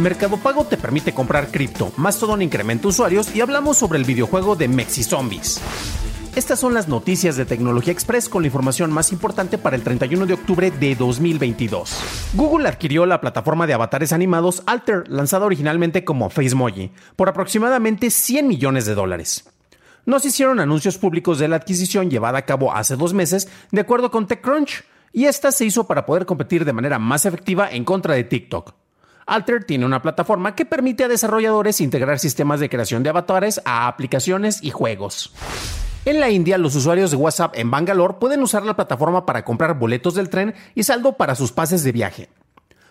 Mercado Pago te permite comprar cripto, más todo un incremento usuarios y hablamos sobre el videojuego de Mexi Zombies. Estas son las noticias de Tecnología Express con la información más importante para el 31 de octubre de 2022. Google adquirió la plataforma de avatares animados Alter, lanzada originalmente como FaceMoji, por aproximadamente 100 millones de dólares. No se hicieron anuncios públicos de la adquisición llevada a cabo hace dos meses, de acuerdo con TechCrunch, y esta se hizo para poder competir de manera más efectiva en contra de TikTok. Alter tiene una plataforma que permite a desarrolladores integrar sistemas de creación de avatares a aplicaciones y juegos. En la India, los usuarios de WhatsApp en Bangalore pueden usar la plataforma para comprar boletos del tren y saldo para sus pases de viaje.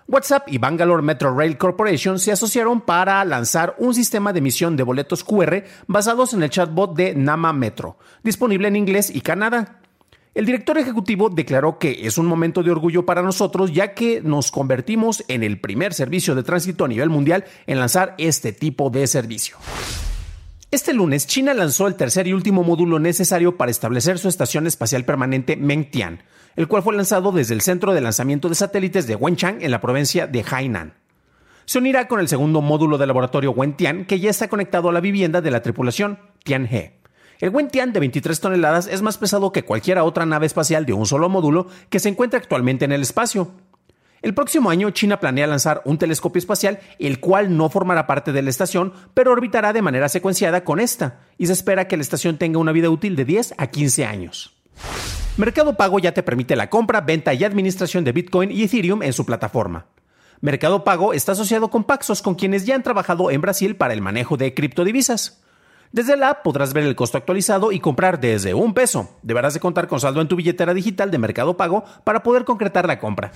WhatsApp y Bangalore Metro Rail Corporation se asociaron para lanzar un sistema de emisión de boletos QR basados en el chatbot de Nama Metro, disponible en inglés y Canadá. El director ejecutivo declaró que es un momento de orgullo para nosotros ya que nos convertimos en el primer servicio de tránsito a nivel mundial en lanzar este tipo de servicio. Este lunes, China lanzó el tercer y último módulo necesario para establecer su estación espacial permanente Mengtian, el cual fue lanzado desde el centro de lanzamiento de satélites de Wenchang en la provincia de Hainan. Se unirá con el segundo módulo del laboratorio Wentian, que ya está conectado a la vivienda de la tripulación Tianhe. El Wentian de 23 toneladas es más pesado que cualquier otra nave espacial de un solo módulo que se encuentra actualmente en el espacio. El próximo año China planea lanzar un telescopio espacial, el cual no formará parte de la estación, pero orbitará de manera secuenciada con esta, y se espera que la estación tenga una vida útil de 10 a 15 años. Mercado Pago ya te permite la compra, venta y administración de Bitcoin y Ethereum en su plataforma. Mercado Pago está asociado con Paxos, con quienes ya han trabajado en Brasil para el manejo de criptodivisas. Desde la app podrás ver el costo actualizado y comprar desde un peso. Deberás de contar con saldo en tu billetera digital de Mercado Pago para poder concretar la compra.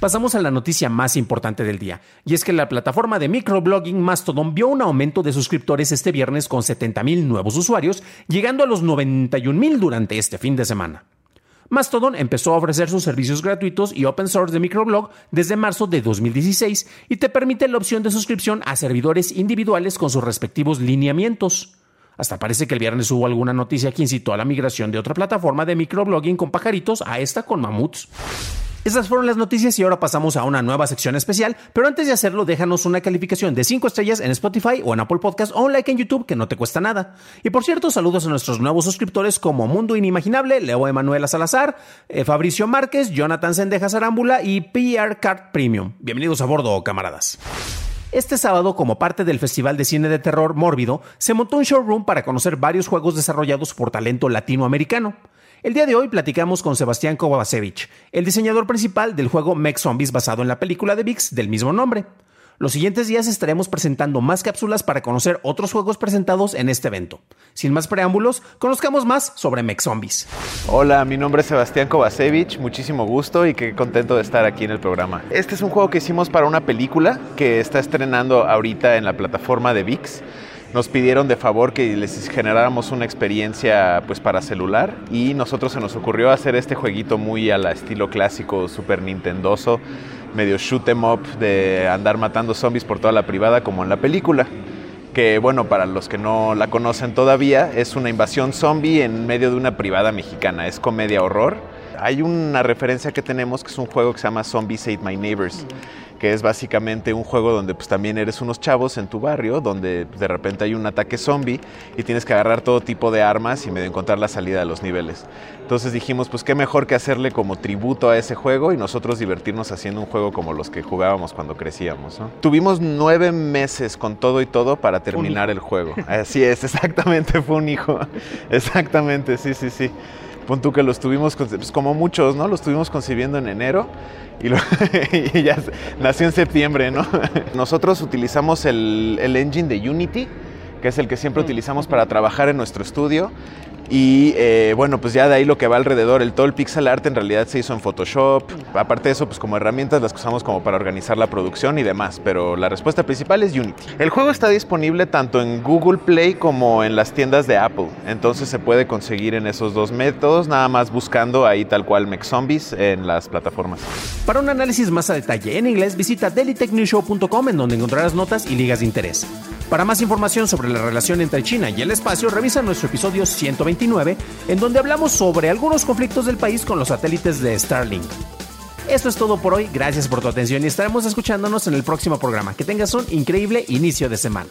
Pasamos a la noticia más importante del día, y es que la plataforma de microblogging Mastodon vio un aumento de suscriptores este viernes con 70.000 nuevos usuarios, llegando a los 91.000 durante este fin de semana. Mastodon empezó a ofrecer sus servicios gratuitos y open source de microblog desde marzo de 2016 y te permite la opción de suscripción a servidores individuales con sus respectivos lineamientos. Hasta parece que el viernes hubo alguna noticia que incitó a la migración de otra plataforma de microblogging con pajaritos a esta con mamuts. Esas fueron las noticias y ahora pasamos a una nueva sección especial, pero antes de hacerlo déjanos una calificación de 5 estrellas en Spotify o en Apple Podcast o un like en YouTube que no te cuesta nada. Y por cierto, saludos a nuestros nuevos suscriptores como Mundo Inimaginable, Leo Emanuela Salazar, eh, Fabricio Márquez, Jonathan Sendejas Arámbula y PR Card Premium. Bienvenidos a bordo, camaradas. Este sábado, como parte del Festival de Cine de Terror Mórbido, se montó un showroom para conocer varios juegos desarrollados por talento latinoamericano. El día de hoy platicamos con Sebastián Kovacevic, el diseñador principal del juego Mech Zombies basado en la película de VIX del mismo nombre. Los siguientes días estaremos presentando más cápsulas para conocer otros juegos presentados en este evento. Sin más preámbulos, conozcamos más sobre Mech Zombies. Hola, mi nombre es Sebastián Kovacevic, muchísimo gusto y qué contento de estar aquí en el programa. Este es un juego que hicimos para una película que está estrenando ahorita en la plataforma de VIX nos pidieron de favor que les generáramos una experiencia pues para celular y nosotros se nos ocurrió hacer este jueguito muy a la estilo clásico Super Nintendoso, medio shoot em up de andar matando zombies por toda la privada como en la película. Que bueno, para los que no la conocen todavía, es una invasión zombie en medio de una privada mexicana, es comedia horror. Hay una referencia que tenemos que es un juego que se llama Zombies Ate My Neighbors que es básicamente un juego donde pues también eres unos chavos en tu barrio, donde pues, de repente hay un ataque zombie y tienes que agarrar todo tipo de armas y medio encontrar la salida de los niveles. Entonces dijimos, pues qué mejor que hacerle como tributo a ese juego y nosotros divertirnos haciendo un juego como los que jugábamos cuando crecíamos. Tuvimos nueve meses con todo y todo para terminar el juego. Así es, exactamente, fue un hijo. Exactamente, sí, sí, sí. Pon tú que lo estuvimos, pues como muchos, ¿no? Lo estuvimos concibiendo en enero y, lo, y ya nació en septiembre, ¿no? Nosotros utilizamos el, el engine de Unity, que es el que siempre utilizamos para trabajar en nuestro estudio. Y eh, bueno, pues ya de ahí lo que va alrededor, el todo el pixel art en realidad se hizo en Photoshop. Aparte de eso, pues como herramientas las que usamos como para organizar la producción y demás. Pero la respuesta principal es Unity. El juego está disponible tanto en Google Play como en las tiendas de Apple. Entonces se puede conseguir en esos dos métodos, nada más buscando ahí tal cual Mech Zombies en las plataformas. Para un análisis más a detalle en inglés, visita dailytechnewshow.com en donde encontrarás notas y ligas de interés. Para más información sobre la relación entre China y el espacio, revisa nuestro episodio 129, en donde hablamos sobre algunos conflictos del país con los satélites de Starlink. Esto es todo por hoy, gracias por tu atención y estaremos escuchándonos en el próximo programa. Que tengas un increíble inicio de semana.